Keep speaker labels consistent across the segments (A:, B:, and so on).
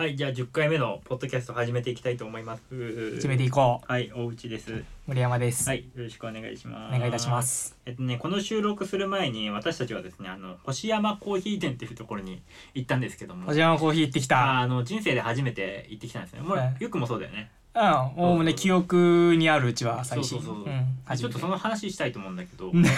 A: はい、じゃあ10回目のポッドキャスト始めていきたいと思います。
B: 始めていこう
A: はい、大内です。
B: 森山です、
A: はい、よろしくお願いします。
B: お願いいたしま。す
A: えっとね、この収録する前に私たちはですね、あの星山コーヒー店っていうところに行ったんですけども、
B: おじやまコーヒー行ってきた
A: あの人生で初めて行ってきたんですね。もう、
B: はい
A: ゆっくんもそうだよね。
B: うん。おおむね記憶にあるうちは最新。
A: そうそうそう
B: う。ん。初めて
A: ちょっとその話したいと思うんだけど、い
B: うん
A: や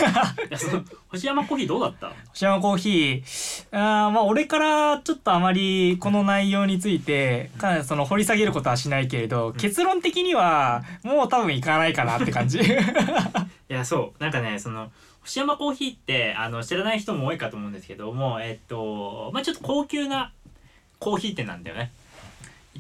A: その星山コーヒーどうだった？
B: 星山コーヒー。あーまあ俺からちょっとあまりこの内容についてかなりその掘り下げることはしないけれど、結論的にはもう多分いかないかなって感じ。
A: いやそう。なんかねその星山コーヒーってあの知らない人も多いかと思うんですけどもえっとまあちょっと高級なコーヒー店なんだよね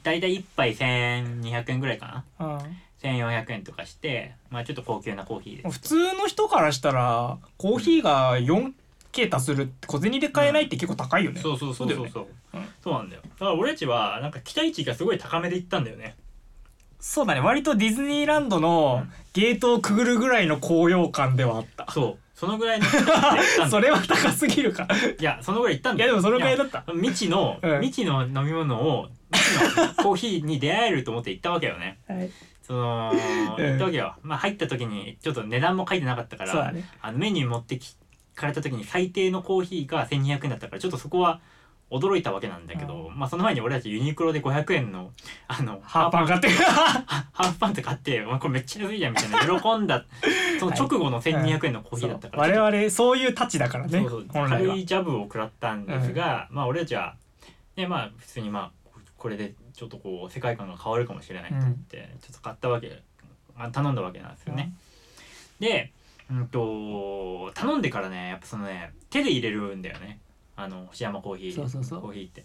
A: 大体1杯1200円ぐらいかな。
B: うん。
A: 1400円とかしてまあちょっと高級なコーヒーです。
B: 普通の人からしたらコーヒーが 4K 足するって小銭で買えないって結構高いよね、
A: そうそうそうそう。そう
B: そうだよね。
A: そう。なんだよ。だから俺たちはなんか期待値がすごい高めで行ったんだよね。
B: そうだね。割とディズニーランドの
A: うん。
B: ゲートをくぐるぐらいの高揚感ではあった、
A: そう。そのぐらいの
B: それは高すぎるか
A: いやそのぐらい行ったんだよ。
B: いやでもそのぐらいだった。
A: 未知の、
B: うん。
A: 未知の飲み物をの コーヒーに出会えると思って行ったわけよね。
B: はい。
A: その
B: うん。
A: 行ったわけよ、まあ入った時にちょっと値段も書いてなかったから、
B: ね。
A: あのメニュー持ってきかれた時に最低のコーヒーが1200円だったからちょっとそこは驚いたわけなんだけど、まあその前に俺たちユニクロで500円のあの
B: ハーパン買って。
A: ハ ハーフパンって買って、まあ、これめっちゃ安いじゃんみたいな喜んだその直後の1200円のコーヒーだったから、
B: 我々そういうタッチだからね。
A: そうそう軽いジャブを食らったんですが、まあ俺たちはねまあ普通にまあこれでちょっとこう世界観が変わるかもしれないと思って、ちょっと買ったわけあ頼んだわけなんですよね。で、うんと頼んでからねやっぱそのね手で入れるんだよね。あの星山コーヒーコーヒーって。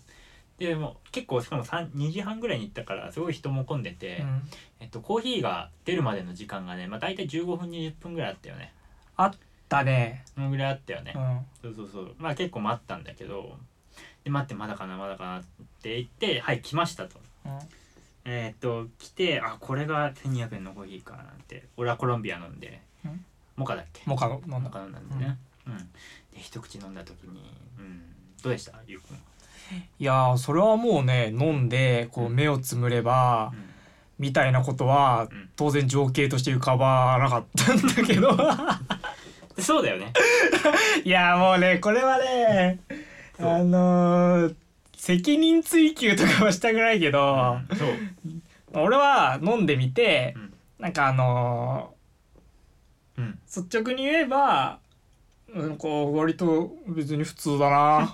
A: でもう結構しかも3 2時半ぐらいに行ったからすごい人も混んでて、
B: うん。
A: えっと、コーヒーが出るまでの時間がね、まあ、大体15分20分ぐらいあったよね。
B: だね。
A: そのぐらいあったよね。
B: う、ん。
A: そうそうそう。まあ結構待ったんだけどで待ってまだかなまだかなって言ってはい来ましたと。
B: うん。
A: えーっと来てあこれが1200円のコーヒーかなんて。俺はコロンビア飲んで
B: うん。
A: モカだっけ？
B: モカの飲んだ。
A: モカ飲んだんだね。うん、で一口飲んだ時にうん。どうでしたゆうくん
B: いやーそれはもうね飲んでこう目をつむればみたいなことは
A: うん。
B: 当然情景として浮かばなかったんだけど。
A: で そうだよね。
B: いやーもうねこれはねあ
A: そう。
B: のー責任追及とかはしたくないけど、
A: うんそう。
B: 俺は飲んでみて、
A: うん。
B: なんかあの
A: うん。
B: ー率直に言えばなんか割と別に普通だな。っ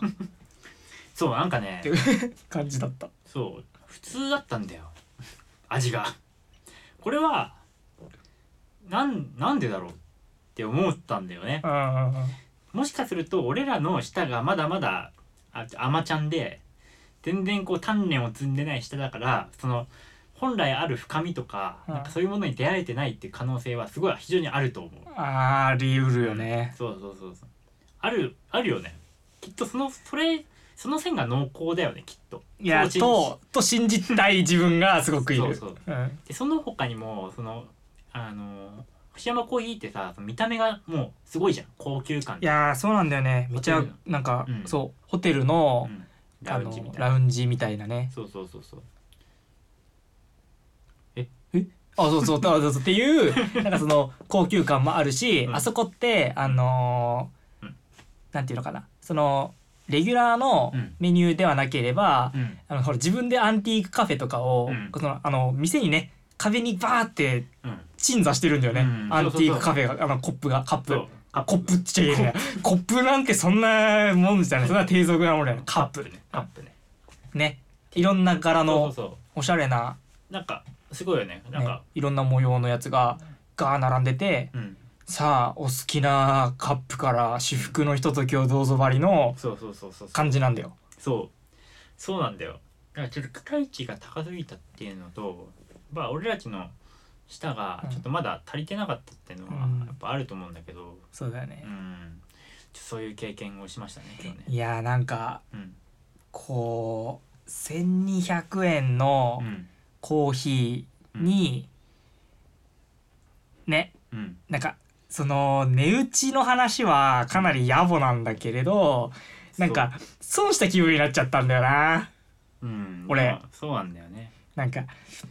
A: そうなんかね。
B: ていう感じだった。
A: そう。普通だったんだよ。味が。これはなんなんでだろうって思ったんだよね。もしかすると俺らの舌がまだまだあ甘ちゃんで全然こう鍛錬を積んでない舌だからその本来ある深みとか,、
B: うん。
A: なんかそういうものに出会えてないっていう可能性はすごい非常にあると思う。
B: あーあり得るよね。
A: そうそうそうそう。あるあるよね。きっとそのそれその線が濃厚だよねきっと。
B: いや
A: そう
B: とと信じたい自分がすごくいる。
A: そうそう。
B: うん。
A: でその他にもそのあの星山コーヒーってさその見た目がもうすごいじゃん。高級感
B: いやーそうなんだよね。めちゃ
A: ホテル
B: なんか、
A: うん。
B: そうホテルの,、
A: うんラウンジみたいな。
B: ラウンジみたいなね。
A: そうそうそうそう。
B: あそうそう。そうそうそう。っていう なんかその高級感もあるし、
A: うん。
B: あそこってあのー
A: うん。
B: なんていうのかな。そのレギュラーの
A: うん。
B: メニューではなければ、
A: うん。
B: あのほら自分でアンティークカフェとかを、
A: うん。
B: そのあの店にね壁にバーって
A: うん。
B: 鎮座してるんだよね、
A: うん。
B: アンティークカフェがあのコップがカップ。
A: そう
B: あコップって言っちゃい。コップなんてそんなもんじゃない。そんな低俗なもんじゃない。カップ
A: ね。カップね。
B: ね。いろんな柄のおしゃれな、
A: うなんかすごいよね。なん
B: ね。
A: か、、
B: いろんな模様のやつがガー並んでて
A: うん。
B: さあお好きなカップから至福のひとときをどうぞばりの
A: そうそうそうそう。
B: 感じなんだよ。
A: そう。そうなんだよ。だからちょっと期待値が高すぎたっていうのとまあ俺たちの舌がちょっとまだ足りてなかったっていうのは
B: うん。
A: やっぱあると思うんだけど。
B: そうだよね。
A: う。ん、そういう経験をしましたね今日ね。
B: いやーなんか
A: うん。
B: こう1200円の
A: うん。
B: コーヒーに、ね。
A: うん。
B: なんかその値打ちの話はかなり野暮なんだけれどなんか損した気分になっちゃったんだよな。
A: うん。
B: 俺。
A: まあそうなんだよね
B: なんかい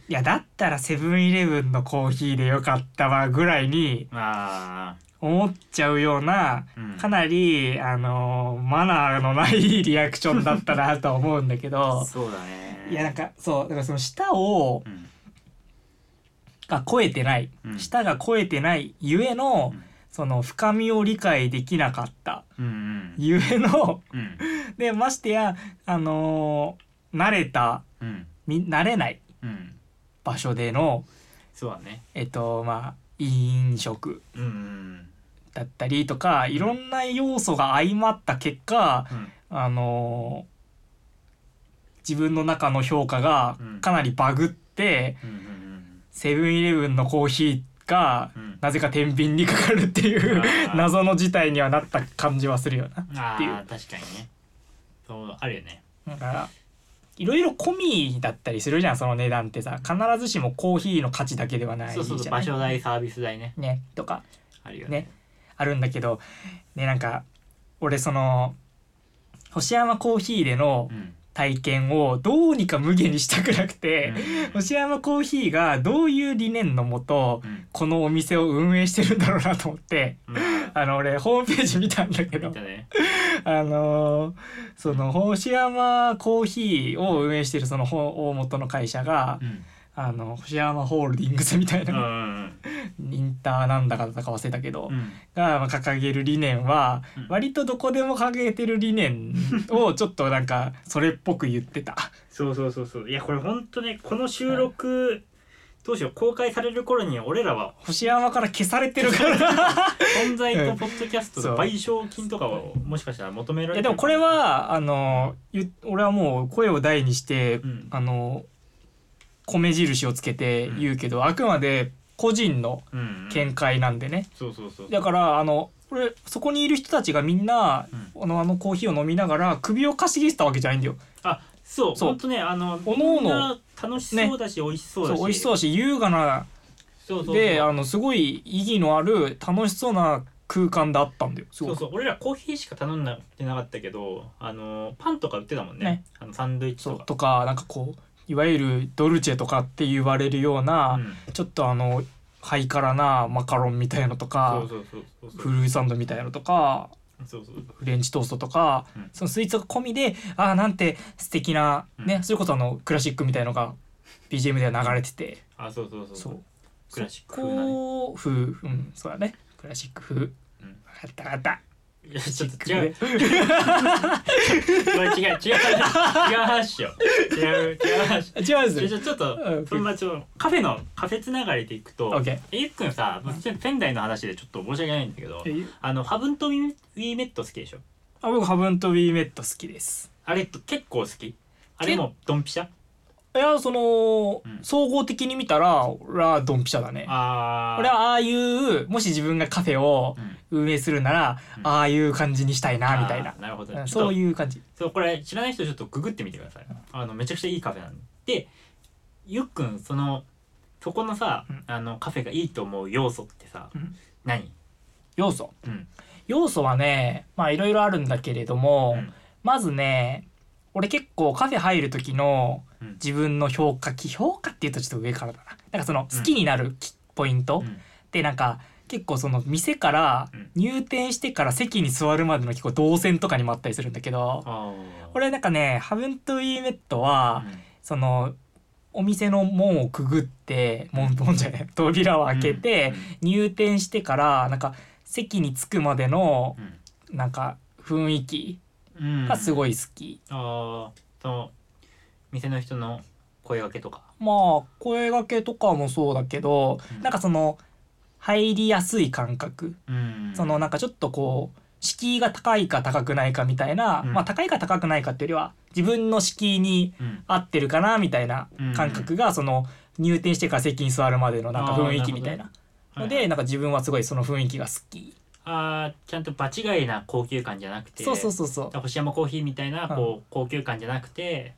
B: やだったらセブンイレブンのコーヒーでよかったわぐらいに
A: あ
B: 思っちゃうようなかなりあのマナーのないリアクションだったなとは思うんだけど
A: そうだね。
B: いやなんかそうだからその舌を
A: うん。
B: が超えてない。
A: うん。
B: 舌が超えてないゆえの
A: うん。
B: その深みを理解できなかったゆえの
A: うん。
B: でましてやあのー慣れた
A: うん
B: み慣れない
A: うん
B: 場所での
A: そうだね。
B: えっとまあ飲食
A: うんうん
B: だったりとかいろんな要素が相まった結果
A: うん。
B: あのー自分の中の評価が
A: うん。
B: かなりバグって
A: うんうん
B: セブンイレブンのコーヒーが
A: うん。
B: なぜか天秤にかかるっていう
A: あー。
B: 謎の事態にはなった感じはするよな。
A: あ
B: っていう。
A: あ確かにね。そうあるよね。
B: だからいろいろ込みだったりするじゃんその値段ってさ。必ずしもコーヒーの価値だけではないじゃない？
A: 場所代サービス代ね。
B: ねとか。
A: あるよね。
B: ねあるんだけどねなんか俺その星山コーヒーでの
A: うん。
B: 体験をどうにか無限にしたくなくて、
A: うん。
B: 星山コーヒーがどういう理念のもと
A: うん。
B: このお店を運営してるんだろうなと思って
A: ま
B: あの俺ホームページ見たんだけど。
A: あ
B: のーその星山コーヒーを運営してるそのほ大元の会社が
A: うん。
B: あの星山ホールディングスみたい
A: うんう
B: なん。インターなんだかだか忘れたけど、
A: うん。
B: がまあ掲げる理念は
A: うん。
B: 割とどこでも掲げてる理念をちょっとなんかそれっぽく言ってた。
A: そうそうそうそう。いやこれほんとねこの収録どうしよう公開される頃に俺らは
B: 星山から消されてるから。
A: 存在とポッドキャスト
B: そう
A: と賠償金とかをもしかしたら求められてる
B: いやでもこれはあのゆ俺はもう声を大にして、
A: うん。
B: あの米印をつけて言うけど、あくまで個人の
A: うん。うん
B: 見解なんでね、
A: そうそうそう。
B: だからあの俺そこにいる人たちがみんな、あのあのコーヒーを飲みながら首をかしげてたわけじゃないんだよ。
A: あそう
B: そう。
A: ほんとねあの
B: おのおの。
A: 楽しそうだし、美味しそうだし。
B: 美味しそうだし優雅な
A: そうそうそう。
B: であのすごい意義のある楽しそうな空間であったんだよ
A: そうそう。俺らコーヒーしか頼んでなかったけどあのパンとか売ってたもんね。
B: ね。
A: あのサンドイッチとか。
B: とかなんかこういわゆるドルチェとかって言われるような、
A: うん。
B: ちょっとあのハイカラなマカロンみたいのとかフルーツサンドみたいなのとか
A: そうそう。
B: フレンチトーストとか、
A: うん。
B: そのスイーツが込みでああなんて素敵なね、
A: うん。
B: それこそあのクラシックみたいのが BGM では流れてて。
A: あそうそうそう
B: そう。
A: クラシック
B: そ
A: 風なね。
B: こ風うんそうだね。クラシック風、分かった分かった
A: いやちょっと
B: クラシ
A: 違う。これ違う違う違う話よ違う違う話
B: 違うんですよ。
A: ちょちょっと
B: うん
A: そんなちょカフェのカフェつながりでいくと
B: オッケー
A: えゆっくんさまあ仙台の話でちょっと申し訳ないんだけど
B: え
A: あのハブントウィーメット好きでしょ？
B: あ僕ハブントウィーメット好きです。
A: あれ結構好き？あれもドンピシャ？
B: いやその、
A: うん。
B: 総合的に見たら俺はドンピシャだね。
A: あー。
B: 俺はああいうもし自分がカフェを
A: うん
B: 運営するなら、
A: うん。
B: ああいう感じにしたいなみたいな。
A: なるほど。
B: うん
A: ちょっと
B: そういう感じ。
A: そうこれ知らない人ちょっとググってみてください。あのめちゃくちゃいいカフェなんで。でゆっくんそのそこのさ、
B: うん。
A: あのカフェがいいと思う要素ってさ、
B: うん。
A: 何？
B: 要素？
A: うん。
B: 要素はねまあいろいろあるんだけれども、
A: うん。
B: まずね俺結構カフェ入る時の
A: うん。
B: 自分の評価き評価っていうとちょっと上からだな。なんかその好きになるきポイント、
A: うん。
B: でなんか結構その店から
A: うん。
B: 入店してから席に座るまでの結構動線とかにもあったりするんだけど俺なんかねハブントウィーメットは、
A: うん。
B: そのお店の門をくぐって門門じゃない扉を開けて、入店してからなんか席に着くまでの
A: うん。
B: なんか雰囲気
A: うん。
B: がすごい好き、
A: あー。その店の人の声掛けとか。
B: まあ声掛けとかもそうだけど、
A: うん。
B: なんかその入りやすい感覚、
A: うん。
B: そのなんかちょっとこう敷居が高いか高くないかみたいな、
A: うん。
B: まあ高いか高くないかっていうよりは自分の敷居に
A: うん。
B: 合ってるかなみたいな感覚がその入店してから席に座るまでのなんか雰囲気みたいな。ので
A: はい
B: なんか自分はすごいその雰囲気が好き。
A: あーちゃんと場違いな高級感じゃなくて
B: そうそうそうそう。
A: 星山コーヒーみたいなこう、高級感じゃなくて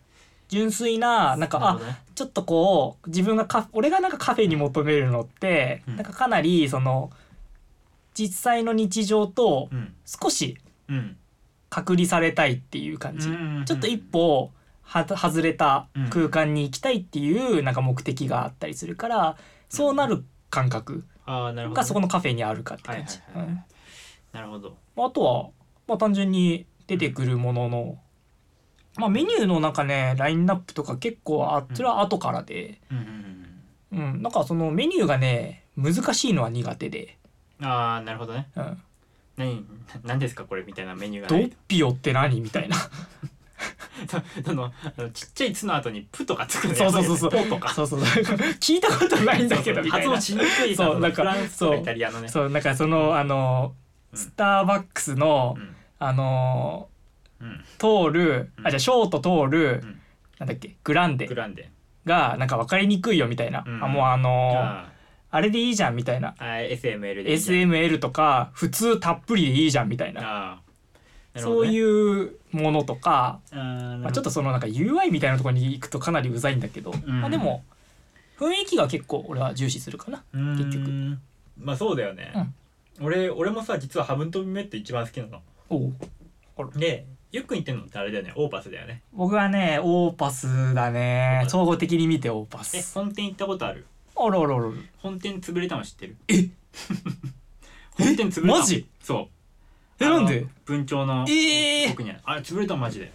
B: 純粋ななんかあちょっとこう自分がカ俺がなんかカフェに求めるのって、
A: うん。
B: なんかかなりその実際の日常と
A: うん。
B: 少し
A: うん。
B: 隔離されたいっていう感じ、
A: うん
B: ちょっと一歩は外れた空間に行きたいっていうなんか目的があったりするから、そうなる感覚がそこのカフェにあるかって
A: はい
B: 感じ。
A: なるほど。
B: あとは、まあ、単純に出てくるものの、まあ、メニューの中ねラインナップとか結構あそれは後からで、
A: うんうん
B: うん、なんかそのメニューがね難しいのは苦手で、
A: うんああなるほどね。
B: うん、
A: 何何ですかこれみたいなメニューが
B: ドッピオって何みたいな。
A: そのあのちっちゃい「つ」の後に「プ」とかつくの
B: そうそうそうそう。
A: ポとか。
B: そうそう 聞いたことないんだけどみたいな。
A: 発音しにくいさ
B: そうなんか
A: フランスとか
B: そう。
A: イタリアのね。
B: そうなんかそのあの
A: うん。
B: スターバックスの、
A: うん。
B: あの
A: うん
B: 通る
A: うん。
B: あじゃあショート通る、
A: うん。
B: なんだっけ？グランデ。
A: グランデ。
B: がなんか分かりにくいよみたいな、
A: うん。
B: あもうあの
A: あ
B: あれでいいじゃんみたいな。
A: あ SML でいい
B: SML とか普通たっぷりでいいじゃんみたいな。
A: ああ。
B: そう
A: う
B: いうものとか、まあ、ちょっとそのなんか UI みたいなところに行くとかなりうざいんだけど、
A: ん。
B: まあ、でも雰囲気が結構俺は重視するかな。結局。
A: 局まあそうだよね、俺俺もさ実はハブントビメって一番好きなの。でゆっくん言ってんのってあれだよね。オーパスだよね。
B: 僕はねオーパスだね。総合的に見てオーパ
A: え
B: ス
A: 本店行ったことある？
B: あらあらあら
A: 本店潰れたの知ってる？
B: え？
A: 本店潰れたの。
B: マジ？
A: そう。あの
B: えなんで？
A: 文鳥の
B: えー。
A: 奥にある。あれ潰れたのマジで。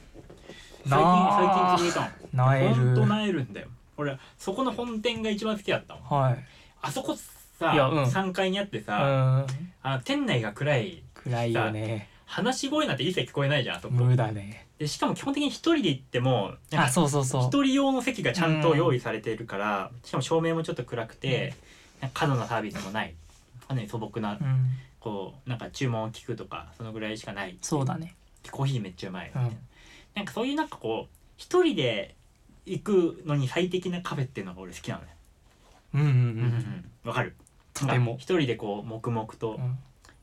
A: 最近
B: な
A: 最近潰れたの。
B: なえる。
A: ほんとなえるんだよ。俺そこの本店が一番好きだったの
B: はい。
A: あそこさ、
B: いやうん。
A: 3階にあって
B: う
A: さ、
B: ん。
A: あの店内が暗い
B: 暗いよね
A: 話し声なんて一切聞こえないじゃんあそこ。
B: 無だね。
A: でしかも基本的に一人で行ってもなん
B: あ
A: か
B: そうそうそう。
A: 一人用の席がちゃんと用意されているから、しかも照明もちょっと暗くて、なんか過度なサービスもない。かなり素朴な、
B: うん。
A: こうなんか注文を聞くとかそのぐらいしかない
B: そうだね。
A: コーヒーめっちゃうまいみたいな、
B: うん。
A: なんかそういうなんかこう一人で行くのに最適なカフェっていうのが俺好きなのね。
B: うんうんう
A: うんんわかる。
B: とても。
A: 一人でこう黙々と、
B: うん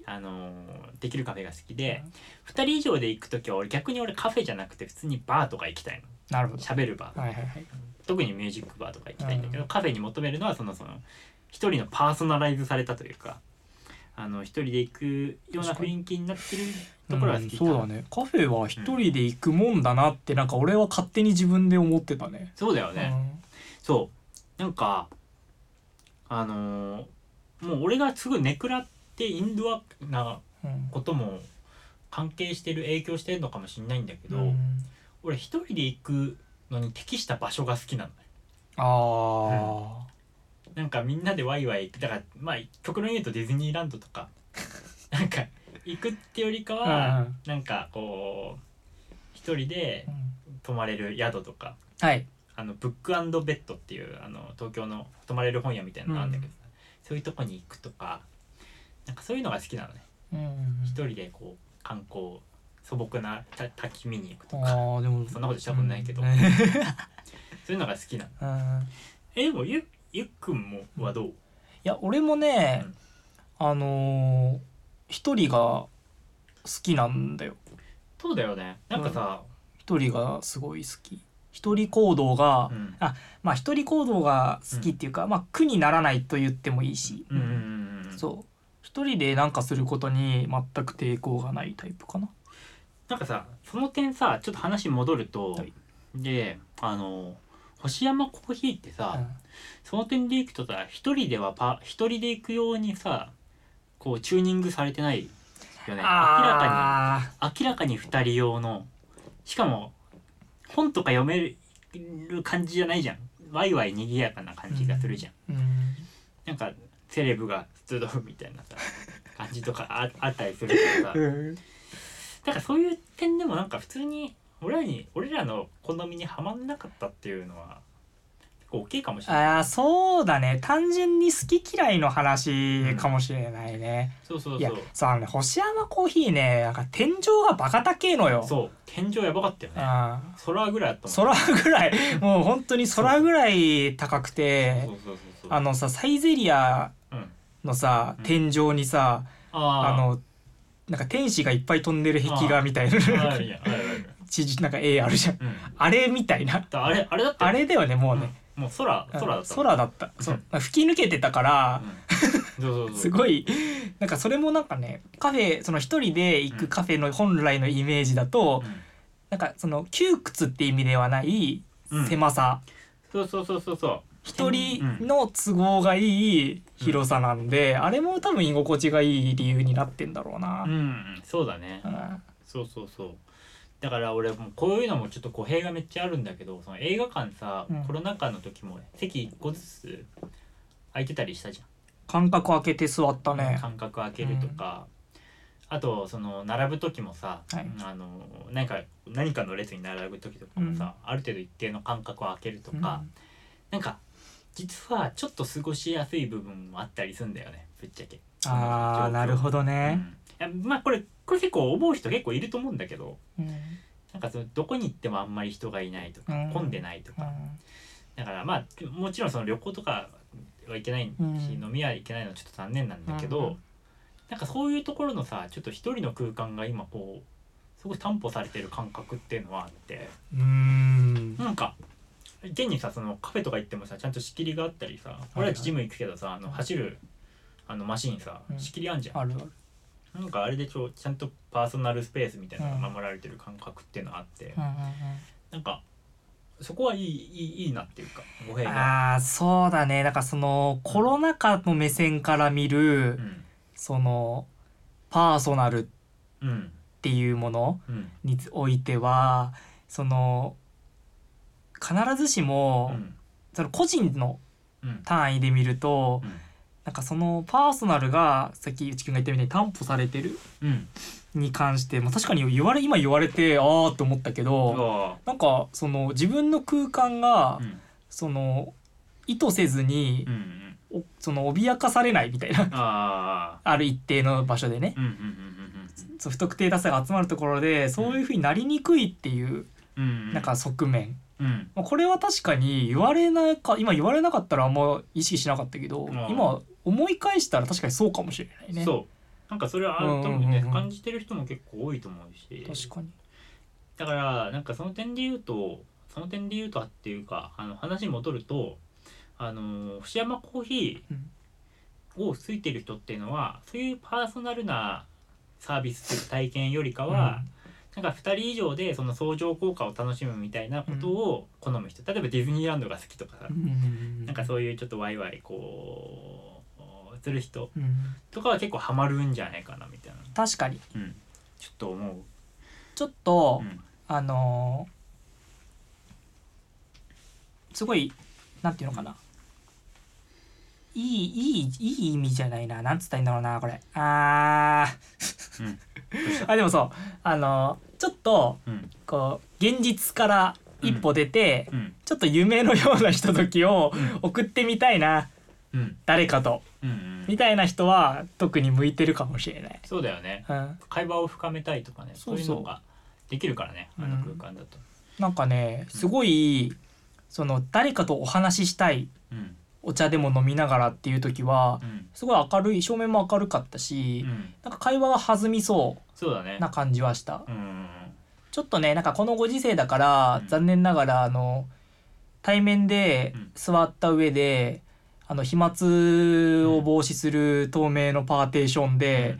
A: あのーできるカフェが好きで、二人以上で行く時は俺逆に俺カフェじゃなくて普通にバーとか行きたいの。
B: なるほど。
A: 喋るバー
B: はいはいはい。
A: 特にミュージックバーとか行きたいんだけど、
B: うん。
A: カフェに求めるのはそのその一人のパーソナライズされたというかあの一人で行くような雰囲気になってるところが好き
B: うんそうだね。カフェは一人で行くもんだなってなんか俺は勝手に自分で思ってたね。
A: そうだよね、そう。なんかあのーもう俺がすぐネクラってインドアな
B: うんうん
A: ことも関係してる影響してるのかもしれないんだけど、
B: うん。
A: 俺一人で行くのに適した場所が好きなのね。
B: あ
A: なんかみんなでワイワイだからまあ極論言うとディズニーランドとか。なんか行くってよりか
B: あ
A: は、
B: うん
A: なんかこう一人で
B: うん。
A: 泊まれる宿とか。
B: はい。
A: あのブックベッドっていうあの東京の泊まれる本屋みたいなのがあるんだけどさ、そういうとこに行くとかなんかそういうのが好きなのね。
B: うん。
A: 一人でこう観光素朴なた滝見に行くと
B: あ
A: か
B: ーでも。
A: そんなことしたことないけど、
B: うん。
A: そういうのが好きなの。
B: うん。
A: えでもゆゆっくんもはどう、
B: いや俺もね、あのー一人が好きなんだよ。
A: そうだよね。なんかさ、
B: 一人がすごい好き。一人行動が、
A: うん。
B: あまあ一人行動が好きっていうか、まあ苦にならないと言ってもいいし、
A: うんうんうんうん。
B: そう一人で何かすることに全く抵抗がないタイプかな。
A: なんかさその点さちょっと話戻ると、
B: はい。
A: であの星山コーヒーってさ、
B: うん。
A: その点でいくとさ一人ではパ一人で行くようにさこうチューニングされてないよね。明らか
B: あ
A: に明らかに二人用の。しかも本とか読める感じじゃないじゃん。ワイワイ賑やかな感じがするじゃん、
B: ーうん。
A: なんかセレブが集うみたいなさ感じとか ああったりするけどさ。
B: うん。
A: だからそういう点でもなんか普通に俺らに俺らの好みにはまんなかったっていうのは結構大きいかもしれない。
B: あーそうだね。単純に好き嫌いの話かもしれないね、いや
A: そうそうそう。
B: そうあのね星山コーヒーねなんか天井がバカ高えのよ。
A: そう天井やばかったよね。
B: あ
A: 空ぐらいあったもん。
B: 空ぐらい。もう本当に空ぐらい高くて。あのさサイゼリア
A: うん
B: のさ
A: うん。
B: 天井にさ、
A: あ
B: あのなんか天使がいっぱい飛んでる壁画みたいな なんか絵あるじゃん。
A: うん。
B: あれみたいな。
A: だあれあれだったよ。
B: あれだよねもうね、
A: もう空
B: うん。
A: 空だった。
B: 空だった。そう。吹き抜けてたから すごい。なんかそれもなんかねカフェその一人で行くカフェの本来のイメージだと
A: うん。
B: なんかその窮屈って意味ではない
A: うん。
B: 狭さ、
A: そうそうそうそうそう
B: 一人の都合がいい広さなんで、あれも多分居心地がいい理由になってんだろうな。
A: うん、うん、そうだね。
B: うん。
A: そうそうそう。だから俺もうこういうのもちょっと語弊がめっちゃあるんだけどその映画館さ、
B: うん。
A: コロナ禍の時も席1個ずつ空いてたりしたじ
B: 間隔空けて座った
A: ゃん、
B: ね
A: 間隔空けるとか、あとその並ぶ時もさ、
B: はい。
A: あの何か何かの列に並ぶ時とかもさ、ある程度一定の間隔を空けるとか、なんか実はちょっと過ごしやすい部分もあったりするんだよね。ぶっちゃけ。
B: ああなるほどね、
A: うん。まあこれこれ結構思う人結構いると思うんだけど
B: うん。
A: なんかそのどこに行ってもあんまり人がいないとか、
B: うん。
A: 混んでないと
B: う
A: かだからまあもちろんその旅行とかはいけないし、
B: うん。
A: 飲みはいけないのはちょっと残念なんだけど、
B: うん。
A: なんかそういうところのさちょっと一人の空間が今こうすごい担保されてる感覚っていうのはあって
B: んうん。
A: なんか現にさそのカフェとか行ってもさちゃんと仕切りがあったりさ、
B: はい
A: 俺たちジム行くけどさあの走るあのマシンさ
B: うん。
A: 仕切りあんじゃん、
B: あるある。
A: なんかあれでちょちゃんとパーソナルスペースみたいなのが守られてる感覚っていうのがあって、
B: うんうん
A: なんかそこはいいいいいいなっていうか語弊
B: うん
A: が。
B: ああそうだね。なんかそのコロナ禍の目線から見る、
A: うん。
B: そのパーソナルっ
A: うん。
B: ていうもの
A: うん。
B: においてはその必ずしも、
A: うん。
B: その個人の
A: うん。
B: 単位で見ると、
A: うん。
B: なんかそのパーソナルがさっき内くんが言ったみたいに担保されてる
A: うん。
B: に関して、まあ、確かに言われ今言われてああって思ったけど、
A: あ
B: なんかその自分の空間が、その意図せずに
A: うんう、ん。
B: おその脅かされないみたいな
A: あ
B: ある一定の場所でね。不特定多数が集まるところでそういうふうになりにくいっていうなんか側面、
A: うん。
B: まあ、これは確かに言われないか今言われなかったらあんま意識しなかったけど、
A: ん。
B: 今思い返したら確かにそうかもしれないね。
A: そう。なんかそれはあると思うね、
B: うんうんうんうん。
A: 感じてる人も結構多いと思うし。
B: 確かに。
A: だからなんかその点で言うとその点で言うとっていうかあの話に戻るとあの星山コーヒーをついてる人っていうのはそういうパーソナルなサービスっていうか体験よりかは、なんか2人以上でその相乗効果を楽しむみたいなことを好む人、例えばディズニーランドが好きとかさ、
B: うん。
A: なんかそういうちょっとワイワイこうする人
B: うん。
A: とかは結構ハマるんじゃないかなみたいな、
B: 確かに。
A: うん、ちょっと思う。
B: ちょっと、
A: うん。
B: あのーすごいなんていうのかな、いいいいいい意味じゃないな。なんつったらいいんだろうなこれ。あ
A: うん。
B: ー あでもそう。あのーちょっと
A: うん。
B: こう現実から一歩出て、
A: うん。
B: ちょっと夢のようなひとときを
A: うん。
B: 送ってみたいな
A: うん。
B: 誰かとみたいな人は特に向いてるかもしれない。
A: そうだよね。
B: うん、
A: 会話を深めたいとかねそういうのができるからねあの空間だと。
B: なんかねすごいその誰かとお話ししたい
A: うん
B: お茶でも飲みながらっていう時は
A: うん。
B: すごい明るい照明も明るかったし、
A: うん。
B: なんか会話が弾みそ
A: そう
B: な感じはした。
A: うん
B: ちょっとねなんかこのご時世だから、
A: うん。
B: 残念ながらあの対面で
A: うん。
B: 座った上で、あの飛沫を防止する透明のパーテーションで、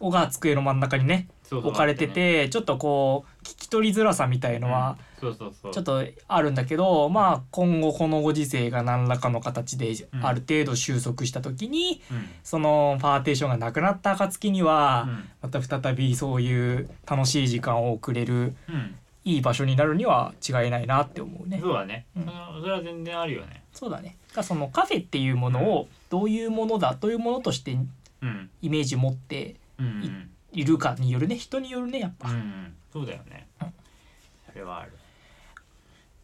B: 尾が机の真ん中にね置かれてて、ちょっとこう聞き取りづらさみたいのは、
A: そうそうそう。
B: ちょっとあるんだけどまあ今後このご時世が何らかの形で
A: うん。
B: ある程度収束した時に、
A: うん。
B: そのパーテーションがなくなった暁には、
A: うん。
B: また再びそういう楽しい時間を送れる
A: うん。
B: いい場所になるには違いないなって思うね。
A: そうだね。
B: うん。
A: それは全然あるよね。
B: そうだね。だからそのカフェっていうものをどういうものだどういうものとして
A: うん。
B: イメージ持って
A: うん。うん
B: いるかによるね人によるねやっぱ。
A: うんうん。そうだよね。
B: うん
A: それはある。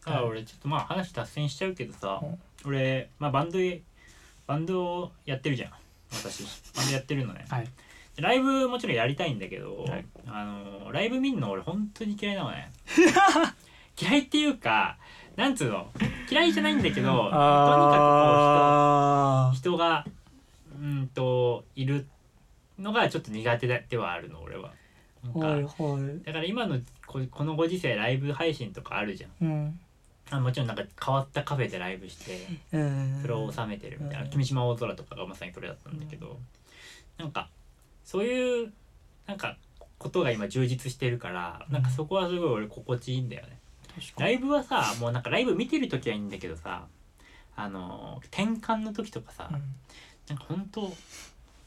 A: だから俺ちょっとまあ話脱線しちゃうけどさ
B: うん。
A: 俺まあバンドへバンドをやってるじゃん。私。バンドやってるのね。
B: はい。
A: ライブもちろんやりたいんだけど、
B: はい。
A: あのライブ見んの俺本当に嫌いなのね。嫌いっていうかなんつうの？嫌いじゃないんだけどとにかくこう
B: あ
A: 人人がうんといるのがちょっと苦手ではあるの俺は。
B: はいはい。
A: だから今のここのご時世ライブ配信とかあるじゃん。
B: うん。
A: あもちろんなんか変わったカフェでライブして
B: うん。
A: それを収めてるみたいな
B: うん。
A: 君島大空とかがまさにそれだったんだけどなんかそういうなんかことが今充実してるからなんかそこはすごい俺心地いいんだよね。ライブはさもうなんかライブ見てる時はいいんだけどさあの転換の時とかさ、
B: うん。
A: なんか本当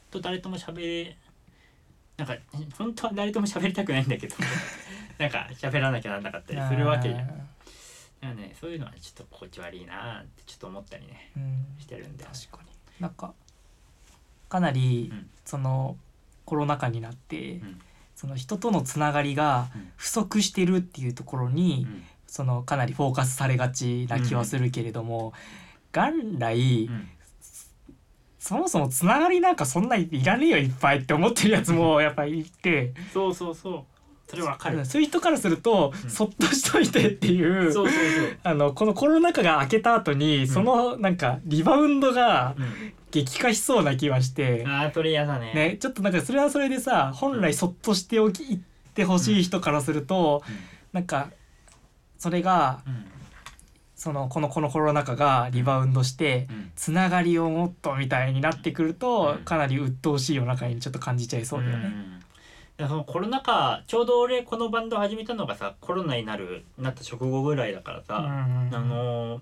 A: と誰とも喋れなんか本当は誰とも喋りたくないんだけど なんか喋らなきゃなんなかったりするわけじゃんだからねそういうのはちょっと心地悪いなってちょっと思ったりね
B: うん。
A: してるんだよね
B: 確かに。なんかかなり、
A: うん。
B: そのコロナ禍になって、
A: うん。
B: その人とのつながりが
A: うん。
B: 不足してるっていうところに、
A: うん。
B: そのかなりフォーカスされがちな気はするけれども、元来、
A: うん
B: そもそもつながりなんかそんないらねえよいっぱいって思ってるやつもやっぱりいて、
A: そうそうそう。それわかる。
B: そういう人からすると、
A: うん。
B: そっとしといてっていう
A: そうそうそう。
B: あのこのコロナ禍が明けた後に、そのなんかリバウンドが
A: うん。
B: 激化しそうな気はして、
A: あーそれ嫌だね。
B: ね、ちょっとなんかそれはそれでさ本来そっとしておきいってほしい人からすると、なんかそれが
A: うん
B: そのこのこのコロナ禍がリバウンドして
A: うん。
B: つながりをもっとみたいになってくると、
A: うん。
B: かなり鬱陶しい夜中にちょっと感じちゃいそうだよね。
A: ん。でそのコロナ禍ちょうど俺このバンド始めたのがさコロナになるなった直後ぐらいだからさ、
B: うん
A: あのー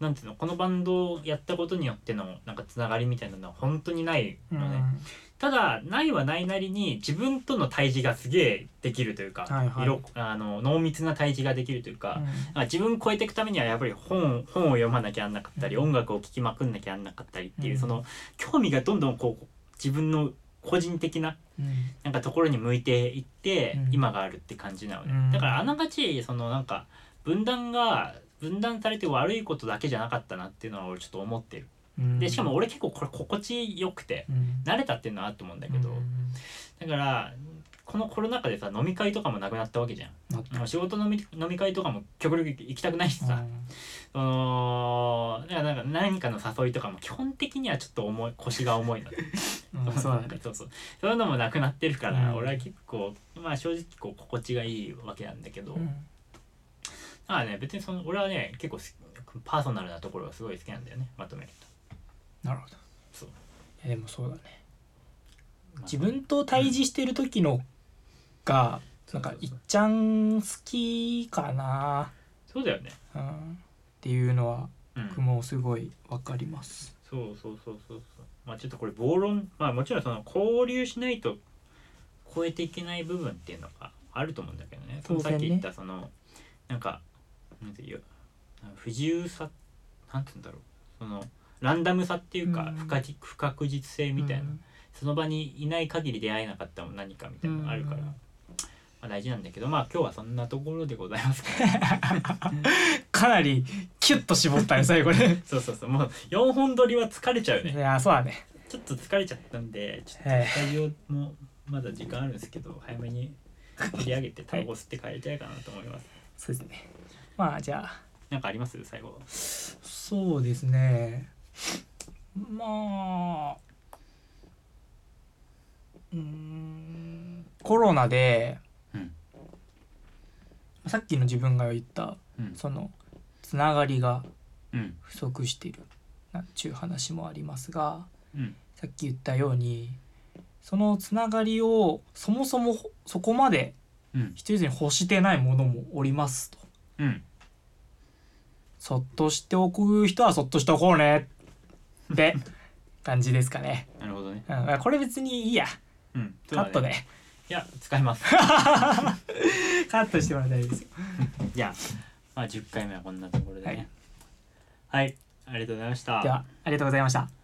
A: なんていうのこのバンドをやったことによってのなんかつながりみたいなのは本当にない
B: うん。
A: のね、ただないはないなりに自分との対峙がすげえできるというか、
B: はいはい。
A: 色あの濃密な対峙ができるというか,、
B: うん。
A: 自分超えていくためにはやっぱり本本を読まなきゃなんなかったり、
B: うん。
A: 音楽を聴きまくんなきゃなんなかったりっていう、
B: うん。
A: その興味がどんどんこう自分の個人的な
B: うん。
A: なんかところに向いていって、
B: うん。
A: 今があるって感じなのね、
B: うん。
A: だからあながちそのなんか分断が分断されて悪いことだけじゃなかったなっていうのは俺ちょっと思ってる。
B: うん
A: でしかも俺結構これ心地よくて
B: うん。
A: 慣れたっていうのはあると思うんだけど、
B: うん
A: だからこのコロナ禍でさ飲み会とかもなくなったわけじゃん。仕事飲み飲み会とかも極力行きたくないしさ、そのだからなんか何かの誘いとかも基本的にはちょっと重い腰が重いの。で
B: うんうんそう
A: そうそう。そういうのもなくなってるから、
B: うん。
A: 俺は結構まあ正直こう心地がいいわけなんだけど、
B: うん。
A: だからね別にその俺はね結構パーソナルなところがすごい好きなんだよねまとめる
B: なるほど。
A: そう。
B: いやでもそうだね。
A: と
B: 自分と対峙してる時のがなんかいっちゃん好きかな、
A: そうだよね。
B: うん、っていうのは
A: うん。
B: 僕もすごいわかります。
A: そうそうそうそうそう。まあちょっとこれ暴論まあもちろんその交流しないと超えていけない部分っていうのがあると思うんだけどね。そのさっき言ったそのなんかなんていう不自由さなんて言うんだろう。そのランダムさっていうか、
B: うん。
A: 不確実性みたいな、
B: うん。
A: その場にいない限り出会えなかったも何かみたいなのがあるから、
B: うん。
A: まあ、大事なんだけどまあ今日はそんなところでございます。か ね
B: かなりキュッと絞ったね最後ね。
A: そうそうそうもう4本撮りは疲れちゃう
B: い
A: ね
B: やそうだね。
A: ちょっと疲れちゃったんでちょっと
B: はい
A: スタジオもまだ時間あるんですけど早めに切り上げてタバコ吸って帰りたいかなと思います、
B: そうですね。まあじゃあ。
A: なんかあります？最後。
B: そうですね。まあうーんコロナで、
A: うん。
B: さっきの自分が言った
A: うん。
B: そのつながりが
A: うん。
B: 不足しているなんちゅう話もありますが
A: うん。
B: さっき言ったようにそのつながりをそもそもそこまで
A: うん。
B: 一人に欲してないものもおりますと。
A: うん。
B: そっとしておく人はそっとしておこうねって感じですかね。
A: なるほどね。
B: うん、これ別にいいや。
A: うん
B: カットで、
A: いや使います。
B: カットしてもらって大丈夫ですよ。
A: じゃあまあ10回目はこんなところでね。はい、ありがとうございました。
B: ではありがとうございました。